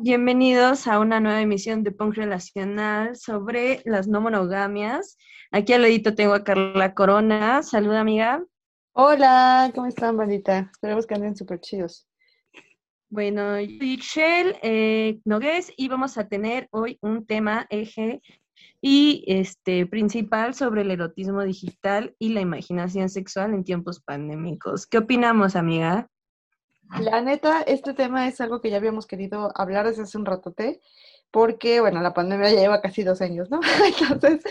bienvenidos a una nueva emisión de Punk Relacional sobre las no monogamias. Aquí al ladito tengo a Carla Corona. Saluda, amiga. Hola, ¿cómo están, bandita? Esperemos que anden súper chidos. Bueno, yo soy Shell eh, Nogués y vamos a tener hoy un tema eje y este principal sobre el erotismo digital y la imaginación sexual en tiempos pandémicos. ¿Qué opinamos, amiga? La neta, este tema es algo que ya habíamos querido hablar desde hace un ratote, porque, bueno, la pandemia ya lleva casi dos años, ¿no? Entonces,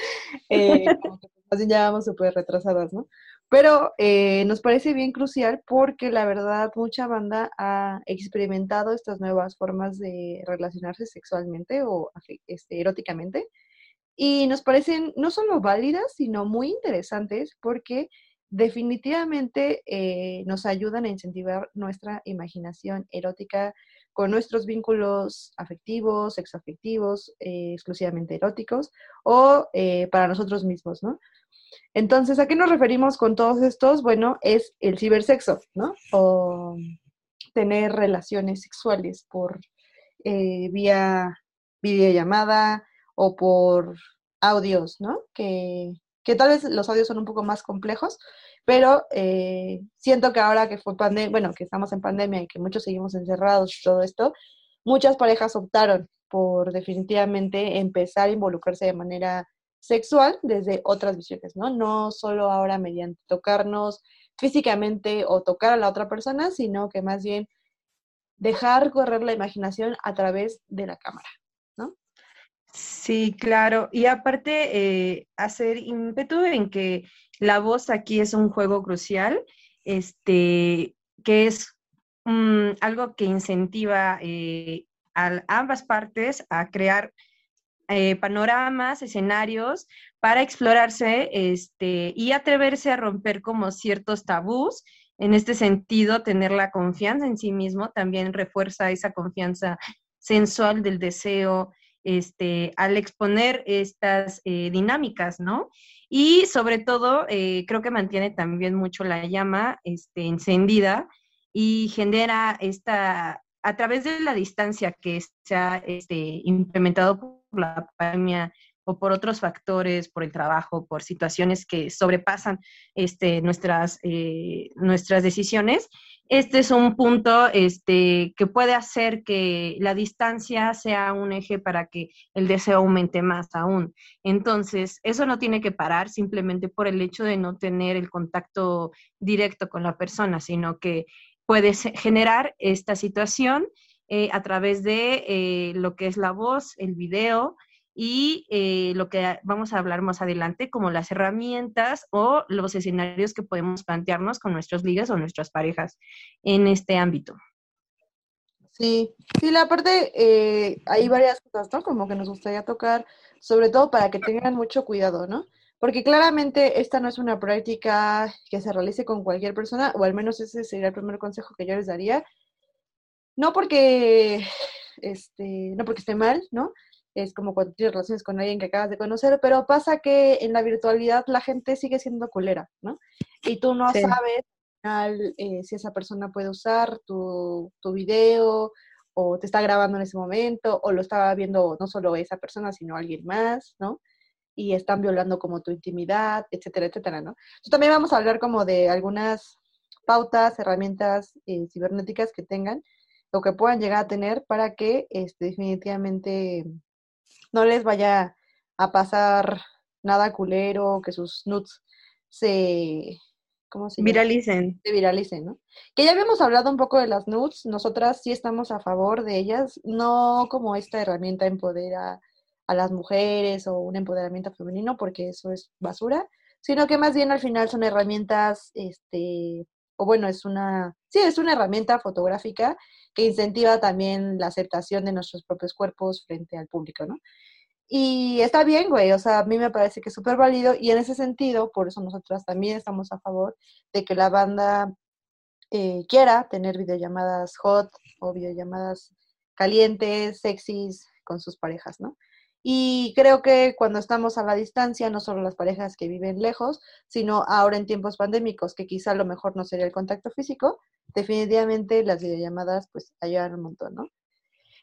eh, como que ya vamos súper retrasadas, ¿no? Pero eh, nos parece bien crucial porque la verdad mucha banda ha experimentado estas nuevas formas de relacionarse sexualmente o este, eróticamente y nos parecen no solo válidas, sino muy interesantes porque definitivamente eh, nos ayudan a incentivar nuestra imaginación erótica con nuestros vínculos afectivos, sexoafectivos, eh, exclusivamente eróticos o eh, para nosotros mismos, ¿no? Entonces, ¿a qué nos referimos con todos estos? Bueno, es el cibersexo, ¿no? O tener relaciones sexuales por vía videollamada o por audios, ¿no? Que, que tal vez los audios son un poco más complejos, pero eh, siento que ahora que fue pandemia, bueno, que estamos en pandemia y que muchos seguimos encerrados y todo esto, muchas parejas optaron por definitivamente empezar a involucrarse de manera sexual desde otras visiones, ¿no? No solo ahora mediante tocarnos físicamente o tocar a la otra persona, sino que más bien dejar correr la imaginación a través de la cámara. Sí, claro. Y aparte, eh, hacer ímpetu en que la voz aquí es un juego crucial, este, que es mm, algo que incentiva eh, a ambas partes a crear eh, panoramas, escenarios para explorarse este, y atreverse a romper como ciertos tabús. En este sentido, tener la confianza en sí mismo también refuerza esa confianza sensual del deseo, este, al exponer estas eh, dinámicas, ¿no? Y sobre todo, eh, creo que mantiene también mucho la llama este, encendida y genera esta, a través de la distancia que se ha este, implementado por la pandemia o por otros factores, por el trabajo, por situaciones que sobrepasan este, nuestras, eh, nuestras decisiones, este es un punto este, que puede hacer que la distancia sea un eje para que el deseo aumente más aún. Entonces, eso no tiene que parar simplemente por el hecho de no tener el contacto directo con la persona, sino que puede generar esta situación eh, a través de eh, lo que es la voz, el video, y eh, lo que vamos a hablar más adelante, como las herramientas o los escenarios que podemos plantearnos con nuestros ligas o nuestras parejas en este ámbito. Sí, sí, la parte, eh, hay varias cosas, ¿no? Como que nos gustaría tocar, sobre todo para que tengan mucho cuidado, ¿no? Porque claramente esta no es una práctica que se realice con cualquier persona, o al menos ese sería el primer consejo que yo les daría. No porque, este, no porque esté mal, ¿no? Es como cuando tienes relaciones con alguien que acabas de conocer, pero pasa que en la virtualidad la gente sigue siendo culera, ¿no? Y tú no sabes eh, si esa persona puede usar tu, tu video o te está grabando en ese momento o lo estaba viendo no solo esa persona, sino alguien más, ¿no? Y están violando como tu intimidad, etcétera, etcétera, ¿no? Entonces también vamos a hablar como de algunas pautas, herramientas eh, cibernéticas que tengan o que puedan llegar a tener para que este, definitivamente no les vaya a pasar nada culero, que sus nuts se, ¿cómo se viralicen. Se viralicen, ¿no? Que ya habíamos hablado un poco de las nudes, nosotras sí estamos a favor de ellas, no como esta herramienta empodera a las mujeres o un empoderamiento femenino, porque eso es basura, sino que más bien al final son herramientas, este, o bueno, es una, sí, es una herramienta fotográfica que incentiva también la aceptación de nuestros propios cuerpos frente al público, ¿no? Y está bien, güey, o sea, a mí me parece que es súper válido y en ese sentido, por eso nosotras también estamos a favor de que la banda eh, quiera tener videollamadas hot o videollamadas calientes, sexys con sus parejas, ¿no? Y creo que cuando estamos a la distancia, no solo las parejas que viven lejos, sino ahora en tiempos pandémicos, que quizá lo mejor no sería el contacto físico, definitivamente las videollamadas pues ayudan un montón, ¿no?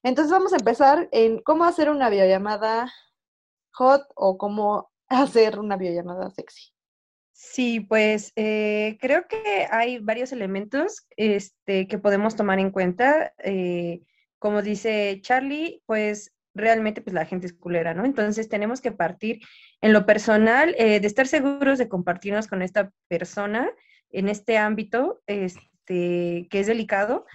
Entonces vamos a empezar en cómo hacer una videollamada hot o cómo hacer una videollamada sexy. Sí, pues eh, creo que hay varios elementos este, que podemos tomar en cuenta. Eh, como dice Charlie, pues realmente pues la gente es culera, ¿no? Entonces tenemos que partir en lo personal eh, de estar seguros de compartirnos con esta persona en este ámbito este, que es delicado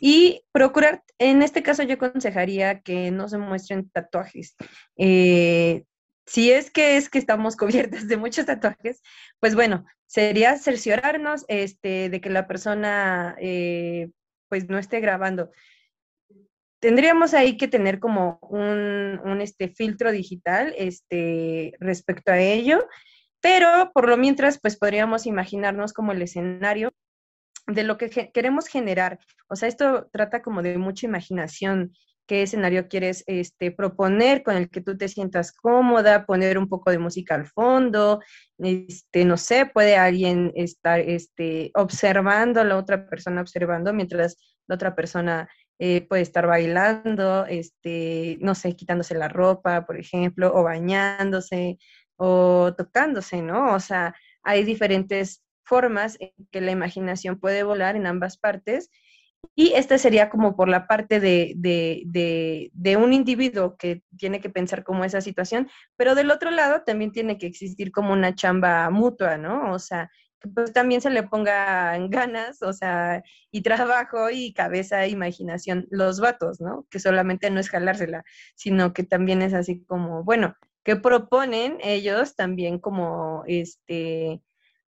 y procurar, en este caso yo aconsejaría que no se muestren tatuajes. Eh, si es que es que estamos cubiertas de muchos tatuajes, pues bueno, sería cerciorarnos este, de que la persona eh, pues no esté grabando tendríamos ahí que tener como un, este, filtro digital este, respecto a ello, pero por lo mientras, pues podríamos imaginarnos como el escenario de lo que queremos generar. O sea, esto trata como de mucha imaginación, qué escenario quieres este, proponer con el que tú te sientas cómoda, poner un poco de música al fondo, este, no sé, puede alguien estar este, observando la otra persona, observando mientras la otra persona eh, puede estar bailando, este, no sé, quitándose la ropa, por ejemplo, o bañándose, o tocándose, ¿no? O sea, hay diferentes formas en que la imaginación puede volar en ambas partes. Y esta sería como por la parte de, de, de, un individuo que tiene que pensar como esa situación, pero del otro lado también tiene que existir como una chamba mutua, ¿no? O sea, pues también se le pongan ganas, o sea, y trabajo y cabeza e imaginación los vatos, ¿no? Que solamente no es jalársela, sino que también es así como, bueno, que proponen ellos también como, este,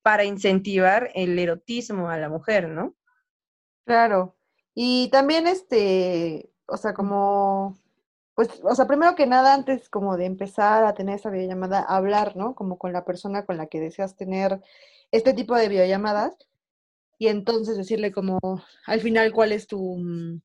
para incentivar el erotismo a la mujer, ¿no? Claro. Y también, este, o sea, como, pues, o sea, primero que nada, antes como de empezar a tener esa videollamada, hablar, ¿no? Como con la persona con la que deseas tener este tipo de videollamadas y entonces decirle como al final cuál es tu mm,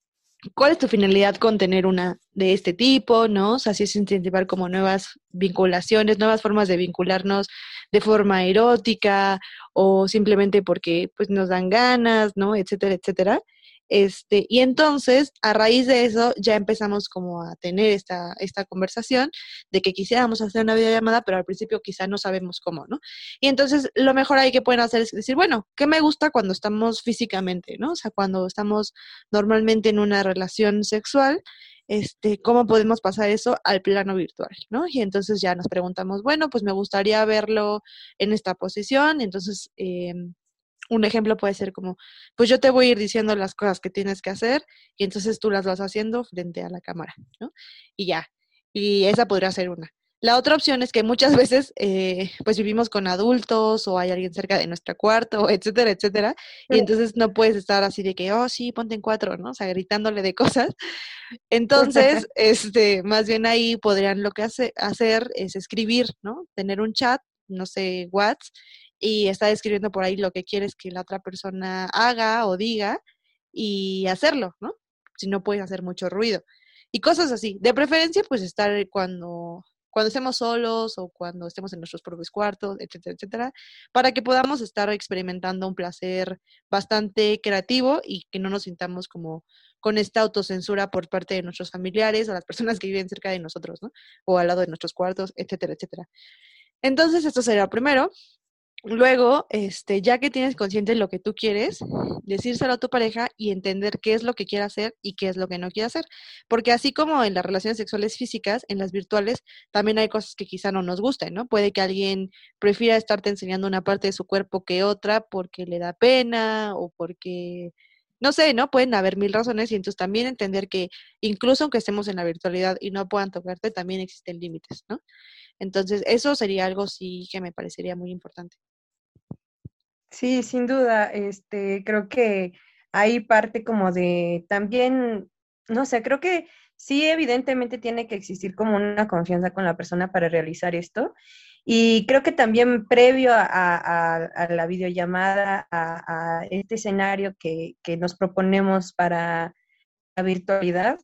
cuál es tu finalidad con tener una de este tipo, ¿no? O sea, si es incentivar como nuevas vinculaciones, nuevas formas de vincularnos de forma erótica o simplemente porque pues nos dan ganas, ¿no? etcétera, etcétera. Este, y entonces, a raíz de eso, ya empezamos como a tener esta, esta conversación de que quisiéramos hacer una videollamada, pero al principio quizá no sabemos cómo, ¿no? Y entonces, lo mejor ahí que pueden hacer es decir, bueno, ¿qué me gusta cuando estamos físicamente, ¿no? O sea, cuando estamos normalmente en una relación sexual, este, cómo podemos pasar eso al plano virtual, ¿no? Y entonces ya nos preguntamos, bueno, pues me gustaría verlo en esta posición, entonces eh, un ejemplo puede ser como, pues yo te voy a ir diciendo las cosas que tienes que hacer y entonces tú las vas haciendo frente a la cámara, ¿no? Y ya, y esa podría ser una. La otra opción es que muchas veces eh, pues vivimos con adultos o hay alguien cerca de nuestro cuarto, etcétera, etcétera, y entonces no puedes estar así de que, oh, sí, ponte en cuatro, ¿no? O sea, gritándole de cosas. Entonces, este, más bien ahí podrían lo que hace, hacer es escribir, ¿no? Tener un chat, no sé, WhatsApp, y está escribiendo por ahí lo que quieres que la otra persona haga o diga y hacerlo, ¿no? Si no puedes hacer mucho ruido. Y cosas así. De preferencia, pues estar cuando, cuando estemos solos o cuando estemos en nuestros propios cuartos, etcétera, etcétera, para que podamos estar experimentando un placer bastante creativo y que no nos sintamos como con esta autocensura por parte de nuestros familiares o las personas que viven cerca de nosotros, ¿no? O al lado de nuestros cuartos, etcétera, etcétera. Entonces, esto será primero. Luego, este, ya que tienes consciente lo que tú quieres, decírselo a tu pareja y entender qué es lo que quiere hacer y qué es lo que no quiere hacer. Porque así como en las relaciones sexuales físicas, en las virtuales también hay cosas que quizá no nos gusten, ¿no? Puede que alguien prefiera estarte enseñando una parte de su cuerpo que otra porque le da pena o porque, no sé, ¿no? Pueden haber mil razones y entonces también entender que incluso aunque estemos en la virtualidad y no puedan tocarte, también existen límites, ¿no? Entonces, eso sería algo sí que me parecería muy importante. Sí, sin duda, este, creo que hay parte como de también, no sé, creo que sí, evidentemente tiene que existir como una confianza con la persona para realizar esto. Y creo que también previo a, la videollamada, a, este escenario que, nos proponemos para la virtualidad,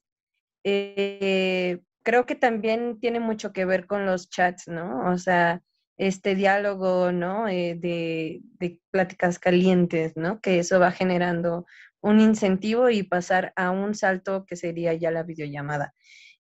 eh, creo que también tiene mucho que ver con los chats, ¿no? O sea, este diálogo, ¿no? Eh, de, pláticas calientes, ¿no? Que eso va generando un incentivo y pasar a un salto que sería ya la videollamada.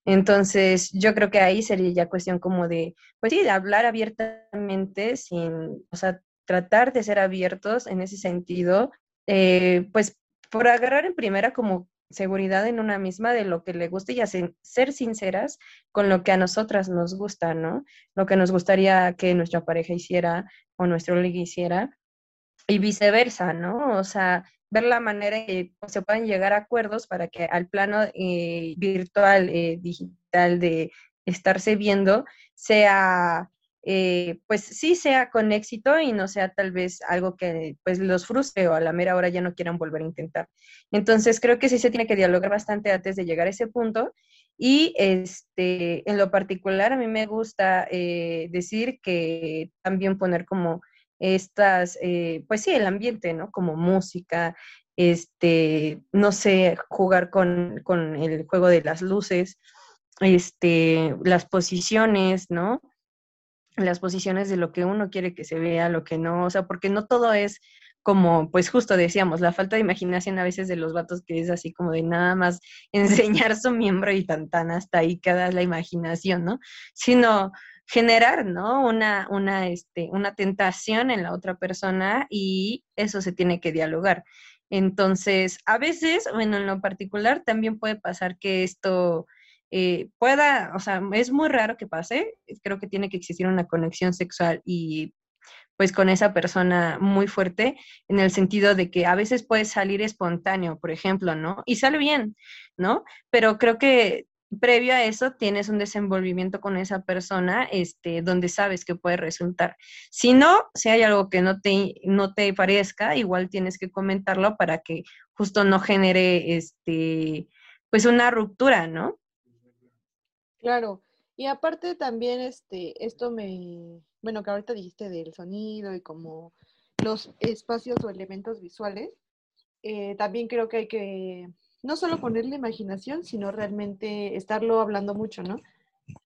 Entonces, yo creo que ahí sería ya cuestión como de, pues sí, de hablar abiertamente sin, o sea, tratar de ser abiertos en ese sentido, eh, pues por agarrar en primera como seguridad en una misma de lo que le gusta y hacer, ser sinceras con lo que a nosotras nos gusta, ¿no? Lo que nos gustaría que nuestra pareja hiciera o nuestro ligue hiciera y viceversa, ¿no? O sea, ver la manera que se pueden llegar a acuerdos para que al plano eh, virtual, eh, digital de estarse viendo, sea, eh, pues sí sea con éxito y no sea tal vez algo que pues los frustre o a la mera hora ya no quieran volver a intentar. Entonces creo que sí se tiene que dialogar bastante antes de llegar a ese punto y este, en lo particular a mí me gusta decir que también poner como estas, eh, pues sí, el ambiente, ¿no? Como música, este, no sé, jugar con, con, el juego de las luces, este, las posiciones, ¿no? Las posiciones de lo que uno quiere que se vea, lo que no, o sea, porque no todo es como, pues justo decíamos, la falta de imaginación a veces de los vatos que es así como de nada más enseñar su miembro y tan tan hasta ahí queda la imaginación, ¿no? Sino generar, ¿no? Una, una, este, una tentación en la otra persona y eso se tiene que dialogar. Entonces, a veces, bueno, en lo particular también puede pasar que esto eh, pueda, o sea, es muy raro que pase, creo que tiene que existir una conexión sexual y pues con esa persona muy fuerte, en el sentido de que a veces puede salir espontáneo, por ejemplo, ¿no? Y sale bien, ¿no? Pero creo que previo a eso tienes un desenvolvimiento con esa persona este, donde sabes que puede resultar. Si no, si hay algo que no te, no te parezca, igual tienes que comentarlo para que justo no genere este, pues una ruptura, ¿no? Claro. Y aparte también este, esto me, bueno, que ahorita dijiste del sonido y como los espacios o elementos visuales, eh, también creo que hay que no solo ponerle imaginación, sino realmente estarlo hablando mucho, ¿no?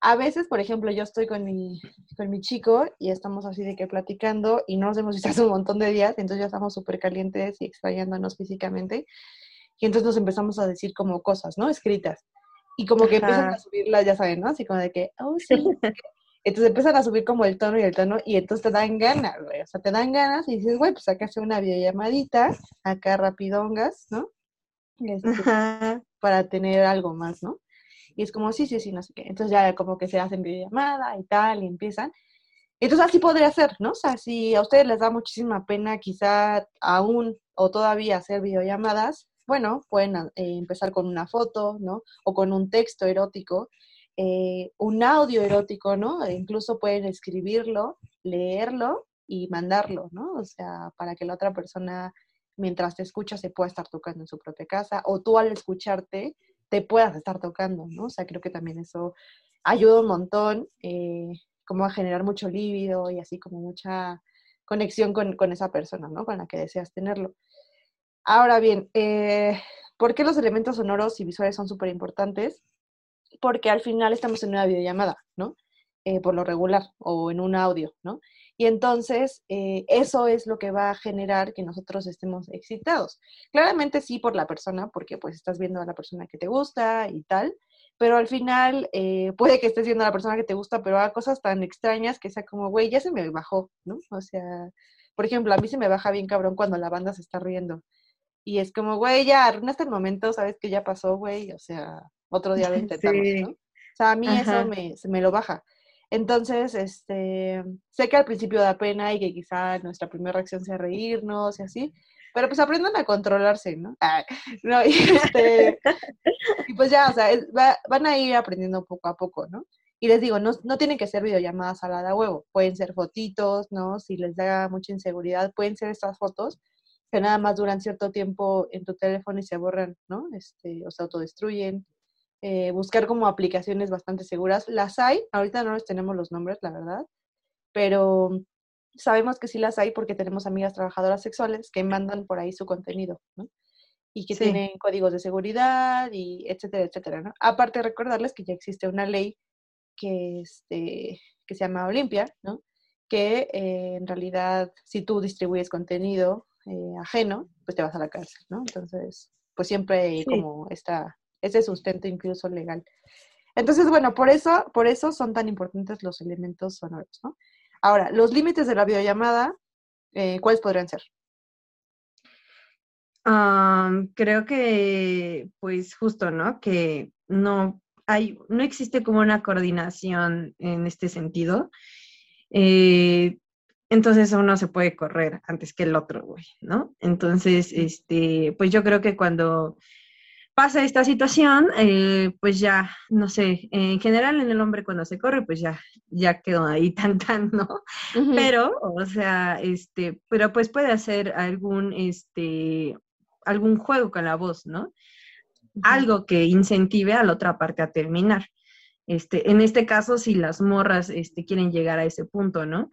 A veces, por ejemplo, yo estoy con mi, con mi chico y estamos así de que platicando y no nos hemos visto hace un montón de días, entonces ya estamos súper calientes y extrañándonos físicamente. Y entonces nos empezamos a decir como cosas, ¿no? Escritas. Y como que empiezan a subirlas, ya saben, ¿no? Así como de que, oh, sí. Entonces empiezan a subir como el tono y el tono y entonces te dan ganas, güey. O sea, te dan ganas y dices, güey, pues acá hace una videollamadita, acá rapidongas, ¿no? Este, para tener algo más, ¿no? Y es como, sí, sí, sí, no sé qué. Entonces ya como que se hacen videollamada y tal, y empiezan. Entonces así podría ser, ¿no? O sea, si a ustedes les da muchísima pena quizá aún o todavía hacer videollamadas, bueno, pueden eh, empezar con una foto, ¿no? O con un texto erótico, eh, un audio erótico, ¿no? E incluso pueden escribirlo, leerlo y mandarlo, ¿no? O sea, para que la otra persona mientras te escucha se pueda estar tocando en su propia casa o tú al escucharte te puedas estar tocando, ¿no? O sea, creo que también eso ayuda un montón, eh, como a generar mucho líbido y así como mucha conexión con, esa persona, ¿no? Con la que deseas tenerlo. Ahora bien, eh, ¿por qué los elementos sonoros y visuales son súper importantes? Porque al final estamos en una videollamada, ¿no? Eh, por lo regular, o en un audio, ¿no? Y entonces, eh, eso es lo que va a generar que nosotros estemos excitados. Claramente sí por la persona, porque pues estás viendo a la persona que te gusta y tal, pero al final eh, puede que estés viendo a la persona que te gusta, pero haga cosas tan extrañas que sea como, güey, ya se me bajó, ¿no? O sea, por ejemplo, a mí se me baja bien cabrón cuando la banda se está riendo. Y es como, güey, ya arruinaste el momento, sabes que ya pasó, güey, o sea, otro día lo intentamos, ¿no? O sea, a mí eso me, me lo baja. Entonces, este, sé que al principio da pena y que quizá nuestra primera reacción sea reírnos y así, pero pues aprendan a controlarse, ¿no? Ah, no y, este, y, pues ya, o sea, van a ir aprendiendo poco a poco, ¿no? Y les digo, no, no tienen que ser videollamadas a la de huevo, pueden ser fotitos, ¿no? Si les da mucha inseguridad, pueden ser estas fotos que nada más duran cierto tiempo en tu teléfono y se borran, ¿no? Este, o se autodestruyen. Eh, buscar como aplicaciones bastante seguras. Las hay, ahorita no les tenemos los nombres, la verdad, pero sabemos que sí las hay porque tenemos amigas trabajadoras sexuales que mandan por ahí su contenido, ¿no? Y que tienen códigos de seguridad y etcétera, etcétera, ¿no? Aparte recordarles que ya existe una ley que, este, que se llama Olimpia, ¿no? Que eh, en realidad si tú distribuyes contenido eh, ajeno, pues te vas a la cárcel, ¿no? Entonces, pues siempre hay como esta, ese sustento incluso legal. Entonces, bueno, por eso, por eso son tan importantes los elementos sonoros, ¿no? Ahora, los límites de la videollamada, eh, ¿cuáles podrían ser? creo que, pues justo, ¿no? Que no hay, no existe como una coordinación en este sentido. Eh, entonces uno se puede correr antes que el otro, güey, ¿no? Entonces, este, pues yo creo que cuando pasa esta situación, eh, pues ya, no sé, en general en el hombre cuando se corre, pues ya, ya quedó ahí tan tan, ¿no? Pero, o sea, este, pero pues puede hacer algún, este, algún juego con la voz, ¿no? Algo que incentive a la otra parte a terminar. Este, en este caso, si las morras este, quieren llegar a ese punto, ¿no?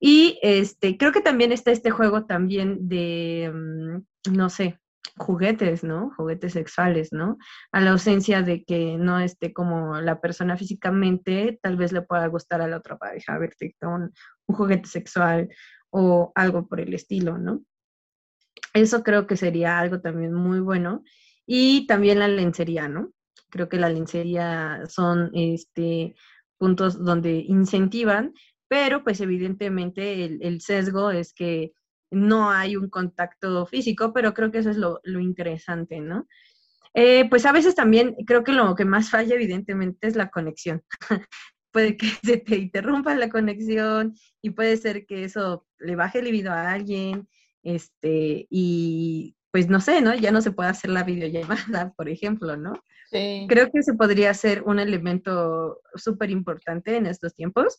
Y este, creo que también está este juego también de, mm, no sé, juguetes, ¿no? Juguetes sexuales, ¿no? A la ausencia de que no esté como la persona físicamente, tal vez le pueda gustar a la otra pareja verte un, un juguete sexual o algo por el estilo, ¿no? Eso creo que sería algo también muy bueno. Y también la lencería, ¿no? Creo que la lencería son este, puntos donde incentivan pero pues evidentemente el, sesgo es que no hay un contacto físico, pero creo que eso es lo, interesante, ¿no? Eh, pues a veces también creo que lo que más falla evidentemente es la conexión. puede que se te interrumpa la conexión y puede ser que eso le baje el libido a alguien, este, y pues no sé, ¿no? Ya no se puede hacer la videollamada, por ejemplo, ¿no? Sí. Creo que eso podría ser un elemento súper importante en estos tiempos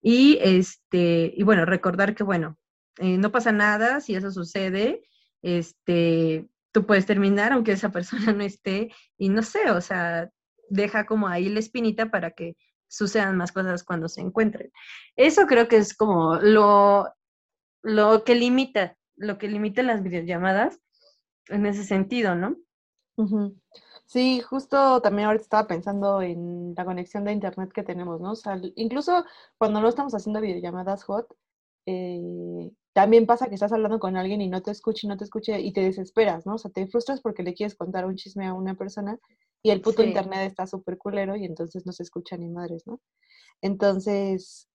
y, este, y bueno, recordar que, bueno, eh, no pasa nada si eso sucede, este, tú puedes terminar aunque esa persona no esté y no sé, o sea, deja como ahí la espinita para que sucedan más cosas cuando se encuentren. Eso creo que es como lo, lo que limita, lo que limita las videollamadas en ese sentido, ¿no? Sí, justo también ahorita estaba pensando en la conexión de internet que tenemos, ¿no? O sea, incluso cuando no estamos haciendo videollamadas hot, eh, también pasa que estás hablando con alguien y no te escucha y no te escucha y te desesperas, ¿no? O sea, te frustras porque le quieres contar un chisme a una persona y el puto internet está súper culero y entonces no se escucha ni madres, ¿no? Entonces,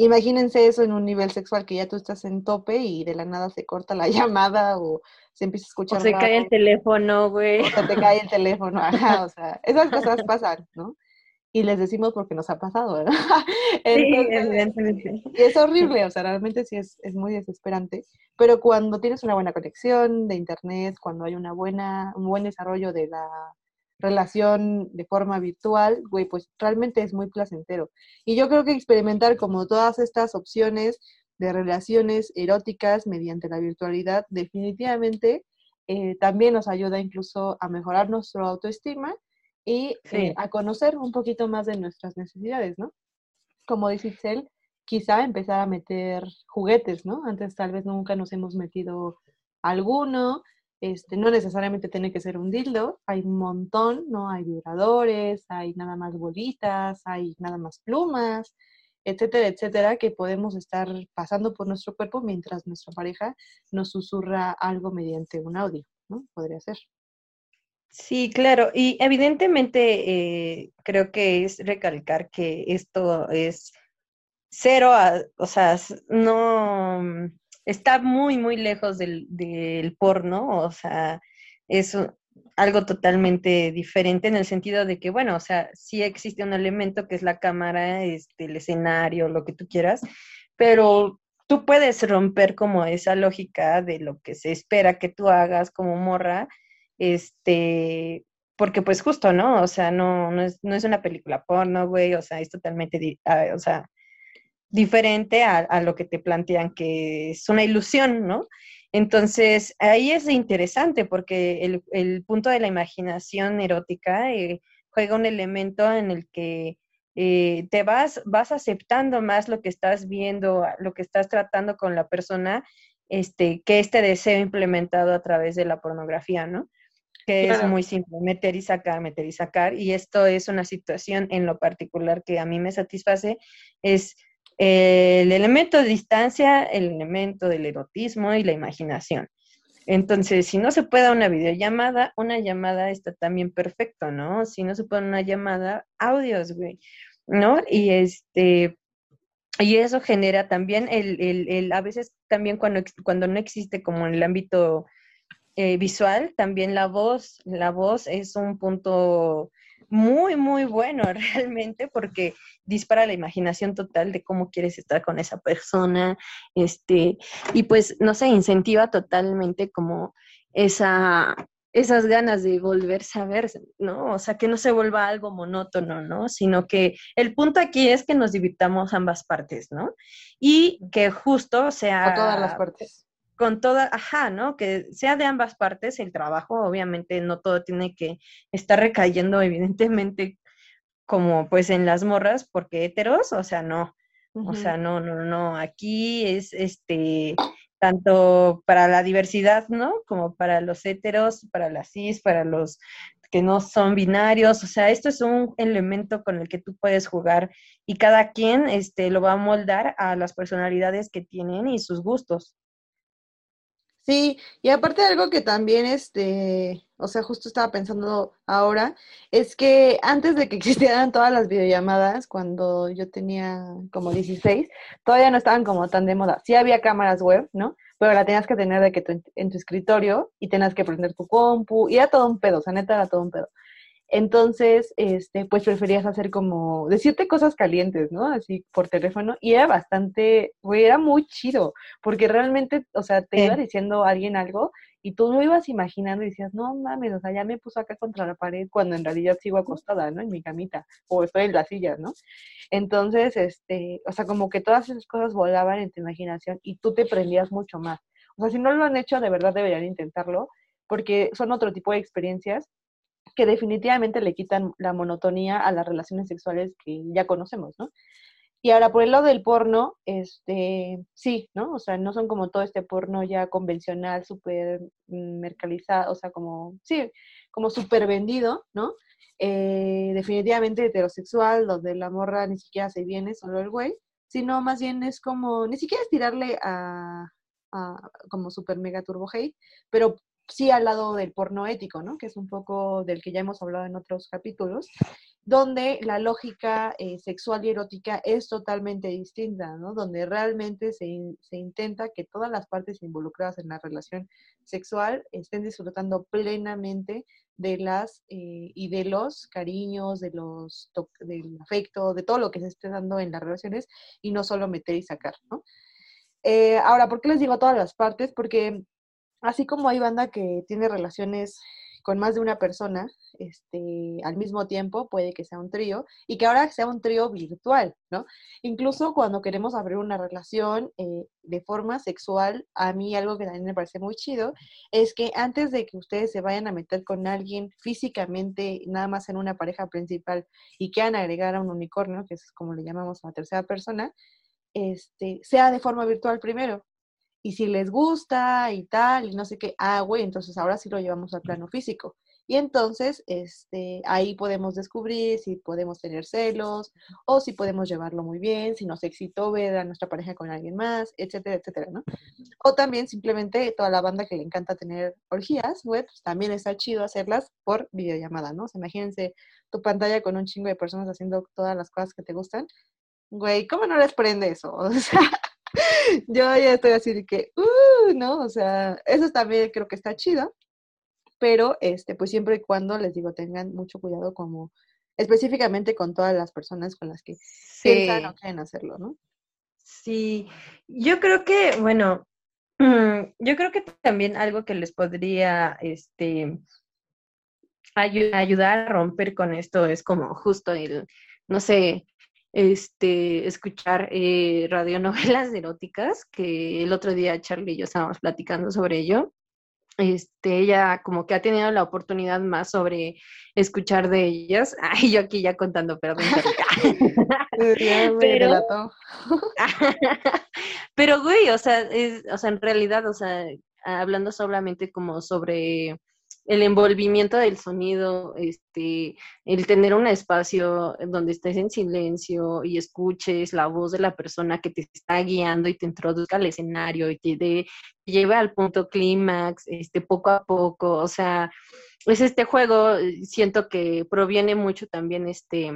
Imagínense eso en un nivel sexual que ya tú estás en tope y de la nada se corta la llamada o se empieza a escuchar. O se cae el teléfono, güey. O se te cae el teléfono, ajá, o sea, esas cosas pasan, ¿no? Y les decimos porque nos ha pasado, ¿verdad? sí, evidentemente. Y es horrible, o sea, realmente sí es, es muy desesperante. Pero cuando tienes una buena conexión de internet, cuando hay una buena, un buen desarrollo de la relación de forma virtual, güey, pues realmente es muy placentero. Y yo creo que experimentar como todas estas opciones de relaciones eróticas mediante la virtualidad definitivamente eh, también nos ayuda incluso a mejorar nuestro autoestima y eh, a conocer un poquito más de nuestras necesidades, ¿no? Como dice Itzel, quizá empezar a meter juguetes, ¿no? Antes tal vez nunca nos hemos metido alguno, este, no necesariamente tiene que ser un dildo, hay un montón, ¿no? Hay vibradores, hay nada más bolitas, hay nada más plumas, etcétera, etcétera, que podemos estar pasando por nuestro cuerpo mientras nuestra pareja nos susurra algo mediante un audio, ¿no? Podría ser. Sí, claro, y evidentemente eh, creo que es recalcar que esto es cero, o sea, no, está muy, muy lejos del, del porno, o sea, es algo totalmente diferente en el sentido de que, bueno, o sea, sí existe un elemento que es la cámara, este, el escenario, lo que tú quieras, pero tú puedes romper como esa lógica de lo que se espera que tú hagas como morra, este, porque pues justo, ¿no? O sea, no, no, es, no es una película porno, güey, o sea, es totalmente, ah, o sea, diferente a, lo que te plantean, que es una ilusión, ¿no? Entonces, ahí es interesante porque el, punto de la imaginación erótica eh, juega un elemento en el que eh, te vas, vas aceptando más lo que estás viendo, lo que estás tratando con la persona, este, que este deseo implementado a través de la pornografía, ¿no? Que es muy simple, meter y sacar, meter y sacar. Y esto es una situación en lo particular que a mí me satisface, es el elemento de distancia, el elemento del erotismo y la imaginación. Entonces, si no se puede una videollamada, una llamada está también perfecto, ¿no? Si no se puede una llamada, audios, güey, ¿no? Y este, y eso genera también el, el, el a veces también cuando, cuando no existe como en el ámbito eh, visual, también la voz, la voz es un punto muy, muy bueno realmente porque dispara la imaginación total de cómo quieres estar con esa persona, este, y pues, no sé, incentiva totalmente como esa, esas ganas de volverse a ver, ¿no? O sea, que no se vuelva algo monótono, ¿no? Sino que el punto aquí es que nos divirtamos ambas partes, ¿no? Y que justo sea... A todas las partes. Con toda, ajá, ¿no? Que sea de ambas partes el trabajo, obviamente no todo tiene que estar recayendo evidentemente como pues en las morras, porque heteros, o sea, no. O sea, no, no, no, aquí es este tanto para la diversidad, ¿no? Como para los heteros, para las cis, para los que no son binarios, o sea, esto es un elemento con el que tú puedes jugar y cada quien este, lo va a moldar a las personalidades que tienen y sus gustos. Sí, y aparte de algo que también, este, o sea, justo estaba pensando ahora, es que antes de que existieran todas las videollamadas, cuando yo tenía como 16, todavía no estaban como tan de moda. Sí había cámaras web, ¿no? Pero la tenías que tener de que en tu escritorio y tenías que prender tu compu, y era todo un pedo, o sea, neta era todo un pedo. Entonces, este, pues preferías hacer como, decirte cosas calientes, ¿no? Así por teléfono. Y era bastante, güey, era muy chido, porque realmente, o sea, te iba diciendo alguien algo y tú lo ibas imaginando y decías, no mames, o sea, ya me puso acá contra la pared cuando en realidad sigo acostada, ¿no? En mi camita, o estoy en la silla, ¿no? Entonces, este, o sea, como que todas esas cosas volaban en tu imaginación y tú te prendías mucho más. O sea, si no lo han hecho, de verdad deberían intentarlo, porque son otro tipo de experiencias que definitivamente le quitan la monotonía a las relaciones sexuales que ya conocemos, ¿no? Y ahora, por el lado del porno, este, sí, ¿no? O sea, no son como todo este porno ya convencional, súper mercalizado, o sea, como, sí, como súper vendido, ¿no? Eh, definitivamente heterosexual, donde la morra ni siquiera se viene, solo el güey, sino más bien es como, ni siquiera es tirarle a, a como super mega turbo hate, pero sí al lado del porno ético, ¿no? Que es un poco del que ya hemos hablado en otros capítulos, donde la lógica eh, sexual y erótica es totalmente distinta, ¿no? Donde realmente se, intenta que todas las partes involucradas en la relación sexual estén disfrutando plenamente de las eh, y de los cariños, de los del afecto, de todo lo que se esté dando en las relaciones y no solo meter y sacar, ¿no? Eh, ahora, ¿por qué les digo todas las partes? Porque así como hay banda que tiene relaciones con más de una persona este, al mismo tiempo, puede que sea un trío, y que ahora sea un trío virtual, ¿no? Incluso cuando queremos abrir una relación eh, de forma sexual, a mí algo que también me parece muy chido es que antes de que ustedes se vayan a meter con alguien físicamente, nada más en una pareja principal, y quieran agregar a un unicornio, que es como le llamamos a la tercera persona, este, sea de forma virtual primero, y si les gusta y tal, y no sé qué, ah, güey, entonces ahora sí lo llevamos al plano físico. Y entonces, este, ahí podemos descubrir si podemos tener celos o si podemos llevarlo muy bien, si nos excitó ver a nuestra pareja con alguien más, etcétera, etcétera, ¿no? O también simplemente toda la banda que le encanta tener orgías, güey, pues también está chido hacerlas por videollamada, ¿no? imagínense tu pantalla con un chingo de personas haciendo todas las cosas que te gustan. Güey, ¿cómo no les prende eso? O sea, yo ya estoy así de que, uh, ¿no? O sea, eso también creo que está chido, pero este, pues siempre y cuando les digo, tengan mucho cuidado como específicamente con todas las personas con las que sí. piensan o quieren hacerlo, ¿no? Sí, yo creo que, bueno, yo creo que también algo que les podría, este, ayudar a romper con esto es como justo el, no sé, este, escuchar eh, radionovelas eróticas, que el otro día Charlie y yo estábamos platicando sobre ello. Este, ella como que ha tenido la oportunidad más sobre escuchar de ellas. Ay, yo aquí ya contando, perdón. pero, pero, güey, o sea, es, o sea, en realidad, o sea, hablando solamente como sobre el envolvimiento del sonido, este, el tener un espacio donde estés en silencio y escuches la voz de la persona que te está guiando y te introduzca al escenario y te, lleve al punto clímax, este, poco a poco, o sea, es este juego, siento que proviene mucho también, este,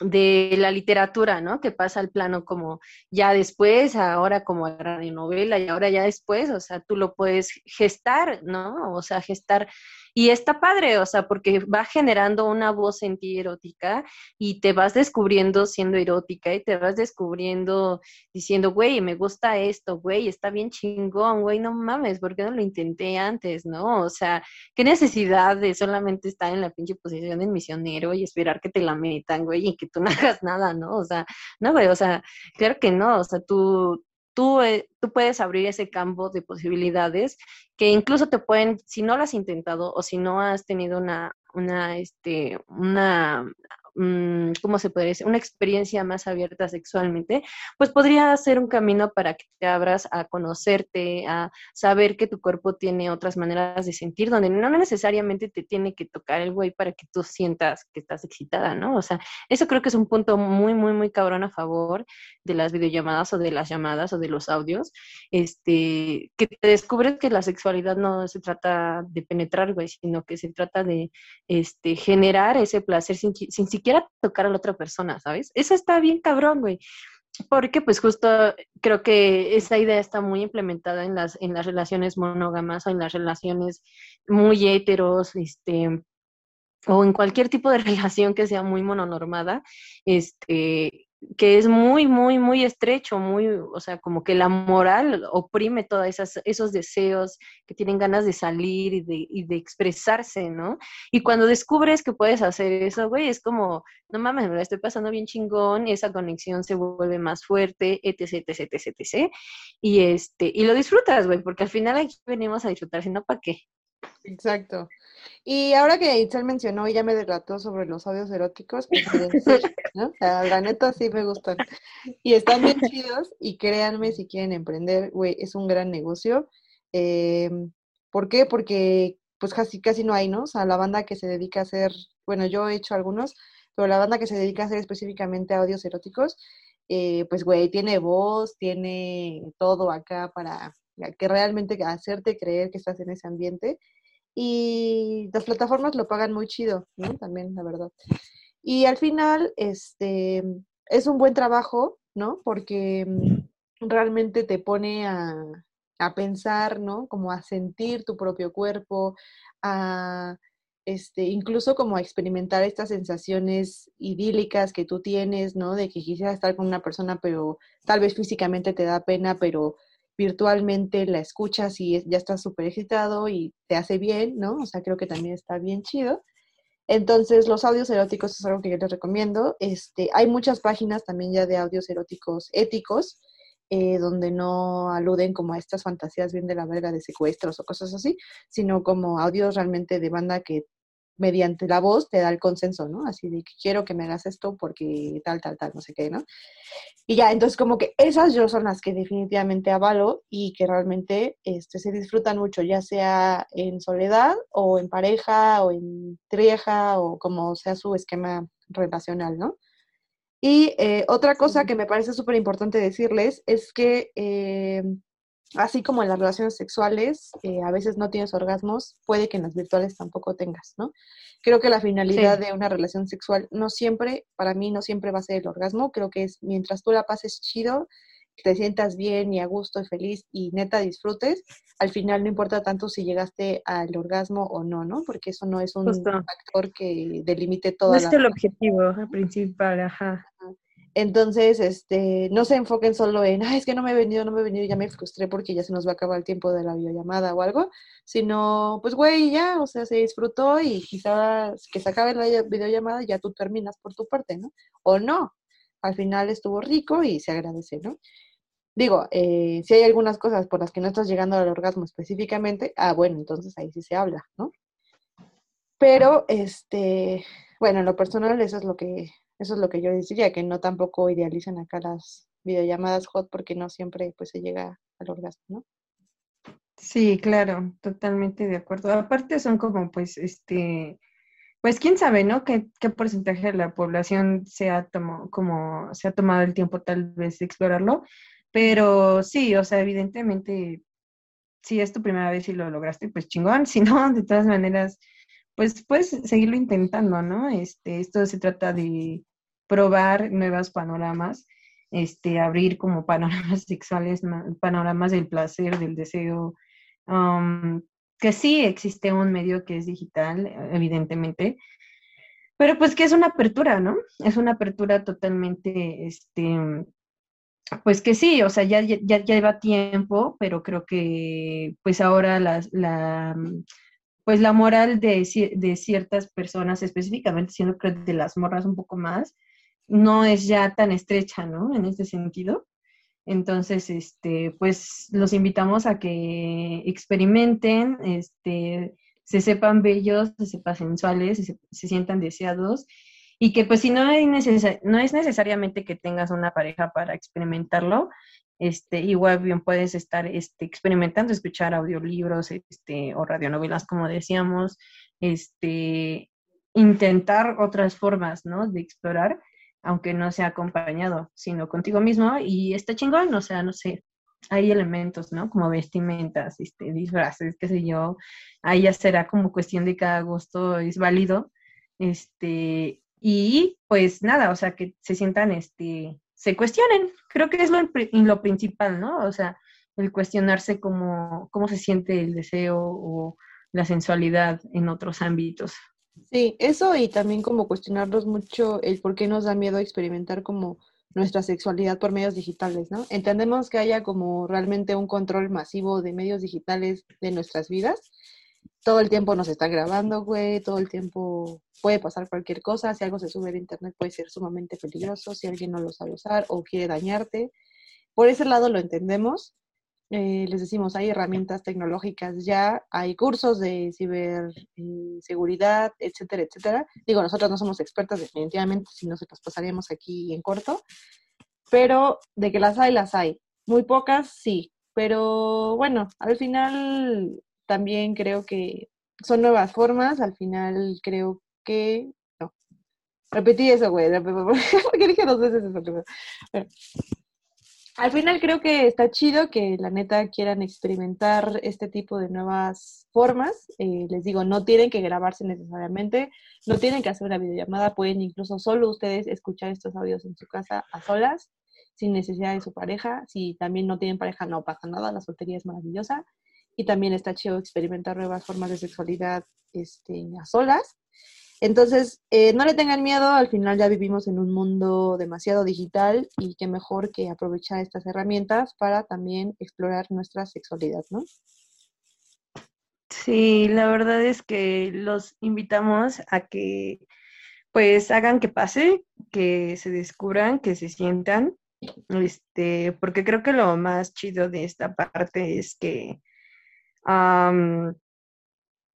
de la literatura, ¿no? Que pasa al plano como ya después, ahora como novela y ahora ya después, o sea, tú lo puedes gestar, ¿no? O sea, gestar y está padre, o sea, porque va generando una voz en ti erótica y te vas descubriendo siendo erótica y te vas descubriendo diciendo, güey, me gusta esto, güey, está bien chingón, güey, no mames, ¿por qué no lo intenté antes, no? O sea, qué necesidad de solamente estar en la pinche posición del misionero y esperar que te la metan, güey, y que tú no hagas nada, ¿no? O sea, no, güey, o sea, claro que no, o sea, tú, tú, eh, tú puedes abrir ese campo de posibilidades que incluso te pueden, si no lo has intentado o si no has tenido una, una, este, una ¿cómo se puede decir? Una experiencia más abierta sexualmente, pues podría ser un camino para que te abras a conocerte, a saber que tu cuerpo tiene otras maneras de sentir, donde no necesariamente te tiene que tocar el güey para que tú sientas que estás excitada, ¿no? O sea, eso creo que es un punto muy, muy, muy cabrón a favor de las videollamadas o de las llamadas o de los audios, este, que te descubres que la sexualidad no se trata de penetrar, güey, sino que se trata de este, generar ese placer sin, sin siquiera tocar a la otra persona, ¿sabes? Eso está bien cabrón, güey. Porque pues justo creo que esa idea está muy implementada en las, en las relaciones monógamas o en las relaciones muy heteros, este, o en cualquier tipo de relación que sea muy mononormada, este, que es muy, muy, muy estrecho, muy, o sea, como que la moral oprime todos esos deseos que tienen ganas de salir y de, y de expresarse, ¿no? Y cuando descubres que puedes hacer eso, güey, es como, no mames, me la estoy pasando bien chingón, esa conexión se vuelve más fuerte, etc, etc, etc, etc. Y, este, y lo disfrutas, güey, porque al final aquí venimos a disfrutar, si no, ¿para qué? Exacto. Y ahora que Itzel mencionó y ya me delató sobre los audios eróticos, pues, ¿no? la neta sí me gustan. Y están bien chidos y créanme si quieren emprender, güey, es un gran negocio. Eh, ¿Por qué? Porque pues casi, casi no hay, ¿no? O sea, la banda que se dedica a hacer, bueno, yo he hecho algunos, pero la banda que se dedica a hacer específicamente audios eróticos, eh, pues, güey, tiene voz, tiene todo acá para que realmente hacerte creer que estás en ese ambiente y las plataformas lo pagan muy chido. También, la verdad. Y al final, este, es un buen trabajo, ¿no? Porque mm, realmente te pone a, a pensar, ¿no? Como a sentir tu propio cuerpo, a este, incluso como a experimentar estas sensaciones idílicas que tú tienes, ¿no? De que quisieras estar con una persona, pero tal vez físicamente te da pena, pero virtualmente la escuchas y ya estás súper excitado y te hace bien, ¿no? O sea, creo que también está bien chido. Entonces, los audios eróticos es algo que yo les recomiendo. Este, hay muchas páginas también ya de audios eróticos éticos, eh, donde no aluden como a estas fantasías bien de la verga de secuestros o cosas así, sino como audios realmente de banda que mediante la voz te da el consenso, ¿no? Así de que quiero que me hagas esto porque tal, tal, tal, no sé qué, ¿no? Y ya, entonces como que esas yo son las que definitivamente avalo y que realmente este, se disfrutan mucho, ya sea en soledad o en pareja o en trieja o como sea su esquema relacional, ¿no? Y eh, otra cosa que me parece súper importante decirles es que eh, así como en las relaciones sexuales, eh, a veces no tienes orgasmos, puede que en las virtuales tampoco tengas, ¿no? Creo que la finalidad de una relación sexual no siempre, para mí no siempre va a ser el orgasmo, creo que es mientras tú la pases chido, te sientas bien y a gusto y feliz y neta disfrutes, al final no importa tanto si llegaste al orgasmo o no, ¿no? Porque eso no es un factor que delimite todo. No es el objetivo principal, ajá. Entonces, este, no se enfoquen solo en, ay, es que no me he venido, no me he venido, ya me frustré porque ya se nos va a acabar el tiempo de la videollamada o algo, sino, pues, güey, ya, o sea, se disfrutó y quizás que se acabe la videollamada ya tú terminas por tu parte, ¿no? O no, al final estuvo rico y se agradece, ¿no? Digo, eh, si hay algunas cosas por las que no estás llegando al orgasmo específicamente, ah, bueno, entonces ahí sí se habla, ¿no? Pero, este, bueno, en lo personal eso es lo que eso es lo que yo diría, que no tampoco idealicen acá las videollamadas hot porque no siempre pues se llega al orgasmo, ¿no? Sí, claro, totalmente de acuerdo. Aparte son como, pues, este, pues quién sabe, ¿no? ¿Qué, qué porcentaje de la población se ha, tomado, como, se ha tomado el tiempo tal vez de explorarlo? Pero sí, o sea, evidentemente, si es tu primera vez y lo lograste, pues chingón. Si no, de todas maneras, pues puedes seguirlo intentando, ¿no? Este, esto se trata de probar nuevos panoramas, este, abrir como panoramas sexuales, panoramas del placer, del deseo, um, que sí existe un medio que es digital, evidentemente, pero pues que es una apertura, ¿no? Es una apertura totalmente, este, pues que sí, o sea, ya, ya, ya lleva tiempo, pero creo que pues ahora la, la pues la moral de, de ciertas personas, específicamente siendo que de las morras un poco más, no es ya tan estrecha, ¿no? En este sentido. Entonces, este, pues los invitamos a que experimenten, este, se sepan bellos, se sepan sensuales, se, se sientan deseados y que pues si no, hay no es necesariamente que tengas una pareja para experimentarlo, este, igual bien puedes estar este, experimentando, escuchar audiolibros este, o radionovelas, como decíamos, este, intentar otras formas, ¿no? De explorar aunque no sea acompañado, sino contigo mismo y está chingón, o sea, no sé, hay elementos, ¿no? Como vestimentas, este, disfraces, qué sé yo, ahí ya será como cuestión de cada gusto es válido, este, y pues nada, o sea, que se sientan, este, se cuestionen, creo que es lo, lo principal, ¿no? O sea, el cuestionarse cómo, cómo se siente el deseo o la sensualidad en otros ámbitos. Sí, eso y también como cuestionarnos mucho el por qué nos da miedo experimentar como nuestra sexualidad por medios digitales, ¿no? Entendemos que haya como realmente un control masivo de medios digitales de nuestras vidas. Todo el tiempo nos están grabando, güey, todo el tiempo puede pasar cualquier cosa, si algo se sube a internet puede ser sumamente peligroso, si alguien no lo sabe usar o quiere dañarte. Por ese lado lo entendemos, eh, les decimos, hay herramientas tecnológicas ya, hay cursos de ciberseguridad, eh, etcétera, etcétera. Digo, nosotros no somos expertas definitivamente, si no se las pasaríamos aquí en corto, pero de que las hay, las hay. Muy pocas, sí, pero bueno, al final también creo que son nuevas formas, al final creo que... No, repetí eso, güey, porque dije dos veces eso. Bueno, al final creo que está chido que la neta quieran experimentar este tipo de nuevas formas. Eh, les digo, no tienen que grabarse necesariamente, no tienen que hacer una videollamada, pueden incluso solo ustedes escuchar estos audios en su casa a solas, sin necesidad de su pareja. Si también no tienen pareja, no pasa nada, la soltería es maravillosa. Y también está chido experimentar nuevas formas de sexualidad este, a solas. Entonces, eh, no le tengan miedo, al final ya vivimos en un mundo demasiado digital y qué mejor que aprovechar estas herramientas para también explorar nuestra sexualidad, ¿no? Sí, la verdad es que los invitamos a que pues hagan que pase, que se descubran, que se sientan, este, porque creo que lo más chido de esta parte es que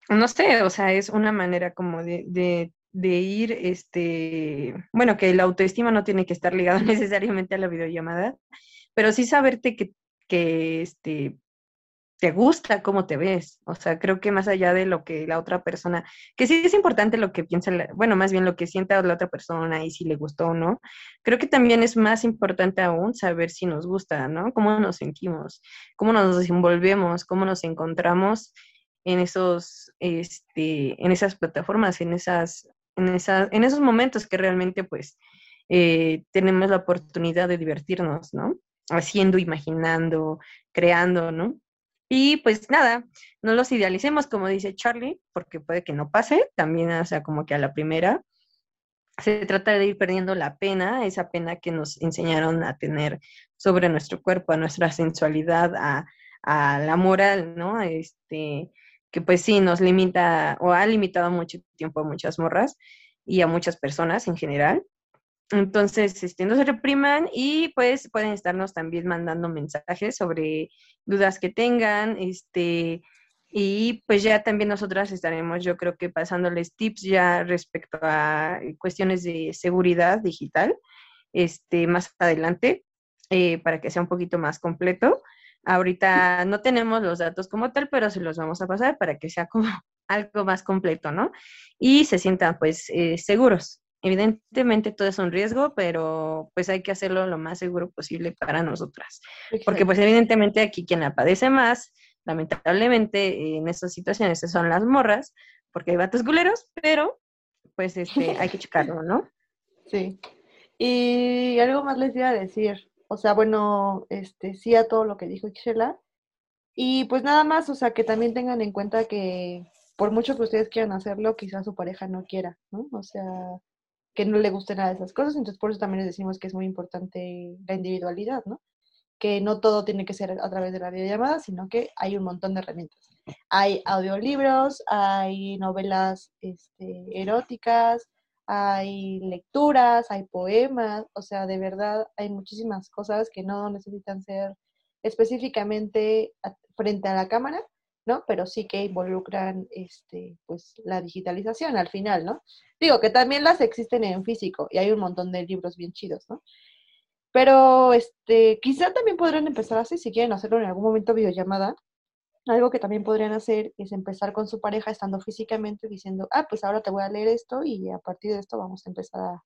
no sé, o sea, es una manera como de, de, ir, este, bueno, que la autoestima no tiene que estar ligada necesariamente a la videollamada, pero sí saberte que, que este, te gusta cómo te ves. O sea, creo que más allá de lo que la otra persona, que sí es importante lo que piensa, bueno, más bien lo que sienta la otra persona y si le gustó o no, creo que también es más importante aún saber si nos gusta, ¿no? Cómo nos sentimos, cómo nos desenvolvemos, cómo nos encontramos en esos, este, en esas plataformas, en esas, en esas, en esos momentos que realmente pues eh, tenemos la oportunidad de divertirnos, ¿no? Haciendo, imaginando, creando, ¿no? Y pues nada, no los idealicemos, como dice Charlie, porque puede que no pase, también, o sea, como que a la primera. Se trata de ir perdiendo la pena, esa pena que nos enseñaron a tener sobre nuestro cuerpo, a nuestra sensualidad, a, a la moral, ¿no? Este, que pues sí nos limita o ha limitado mucho tiempo a muchas morras y a muchas personas en general. Entonces, este, no se repriman y pues pueden estarnos también mandando mensajes sobre dudas que tengan, este, y pues ya también nosotras estaremos, yo creo que pasándoles tips ya respecto a cuestiones de seguridad digital, este, más adelante, eh, para que sea un poquito más completo. Ahorita no tenemos los datos como tal, pero se los vamos a pasar para que sea como algo más completo, ¿no? Y se sientan pues eh, seguros. Evidentemente todo es un riesgo, pero pues hay que hacerlo lo más seguro posible para nosotras. Porque pues evidentemente aquí quien la padece más, lamentablemente en estas situaciones son las morras, porque hay vatos culeros, pero pues este, hay que checarlo, ¿no? Sí. Y algo más les iba a decir, o sea, bueno, este, sí a todo lo que dijo Xela. Y pues nada más, o sea, que también tengan en cuenta que por mucho que ustedes quieran hacerlo, quizás su pareja no quiera, ¿no? O sea, que no le guste nada de esas cosas. Entonces, por eso también les decimos que es muy importante la individualidad, ¿no? Que no todo tiene que ser a través de la videollamada, sino que hay un montón de herramientas. Hay audiolibros, hay novelas este, eróticas, hay lecturas, hay poemas, o sea, de verdad hay muchísimas cosas que no necesitan ser específicamente frente a la cámara, ¿no? Pero sí que involucran este, pues, la digitalización al final, ¿no? Digo que también las existen en físico y hay un montón de libros bien chidos, ¿no? Pero este, quizá también podrían empezar así, si quieren hacerlo en algún momento videollamada, algo que también podrían hacer es empezar con su pareja estando físicamente diciendo, ah, pues ahora te voy a leer esto y a partir de esto vamos a empezar a,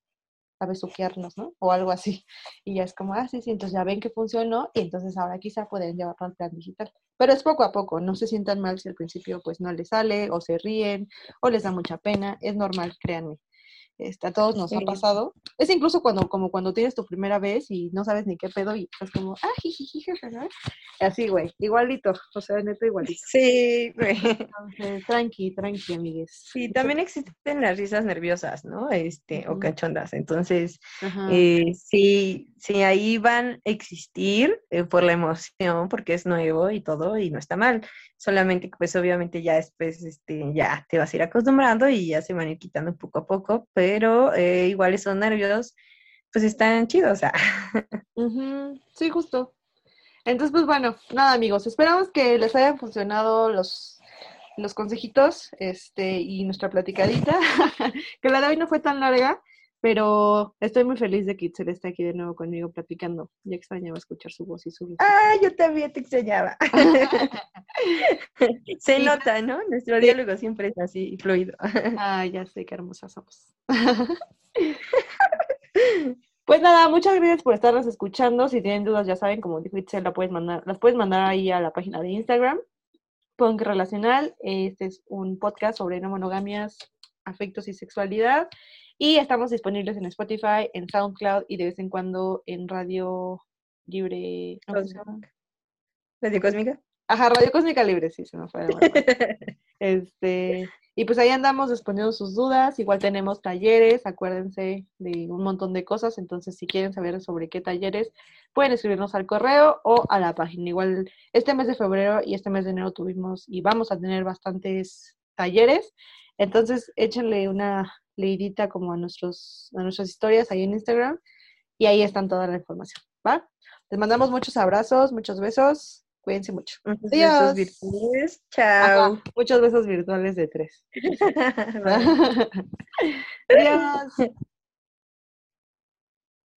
besuquearnos, ¿no? O algo así. Y ya es como, ah, sí, sí, entonces ya ven que funcionó y entonces ahora quizá pueden llevarlo al plan digital. Pero es poco a poco, no se sientan mal si al principio pues no les sale o se ríen o les da mucha pena, es normal, créanme. Este, a todos nos ha pasado. Es incluso cuando, como cuando tienes tu primera vez y no sabes ni qué pedo y estás como, ah, jiji, Así, güey, igualito, o sea, neto igualito. Sí, güey. tranqui, tranqui, amigues. Sí, también existen las risas nerviosas, ¿no? Este, o cachondas. Entonces, eh, sí, sí, ahí van a existir eh, por la emoción, porque es nuevo y todo, y no está mal solamente pues obviamente ya después este, ya te vas a ir acostumbrando y ya se van a ir quitando poco a poco, pero eh, igual esos nervios pues están chidos, o sea. Sí, justo. Entonces, pues bueno, nada amigos, esperamos que les hayan funcionado los, los consejitos este, y nuestra platicadita, que la de hoy no fue tan larga, pero estoy muy feliz de que Itzel esté aquí de nuevo conmigo platicando. Ya extrañaba escuchar su voz y su Ah, yo también te extrañaba. Se nota, ¿no? Nuestro diálogo siempre es así, fluido. ah, ya sé qué hermosas somos. Pues nada, muchas gracias por estarnos escuchando. Si tienen dudas, ya saben, como dijo Itzel, la puedes mandar, las puedes mandar ahí a la página de Instagram. Punk Relacional. Este es un podcast sobre no monogamias, afectos y sexualidad. Y estamos disponibles en Spotify, en SoundCloud y de vez en cuando en Radio Libre. ¿Radio Cósmica? Ajá, Radio Cósmica Libre, sí, se me fue. este, y pues ahí andamos respondiendo sus dudas. Igual tenemos talleres, acuérdense de un montón de cosas. Entonces, si quieren saber sobre qué talleres, pueden escribirnos al correo o a la página. Igual, este mes de febrero y este mes de enero tuvimos y vamos a tener bastantes talleres. Entonces, échenle una leidita como a, nuestros, a nuestras historias ahí en Instagram y ahí están toda la información, ¿va? Les mandamos muchos abrazos, muchos besos, cuídense mucho. Muchos besos virtuales, chao. muchos besos virtuales de tres. Adiós.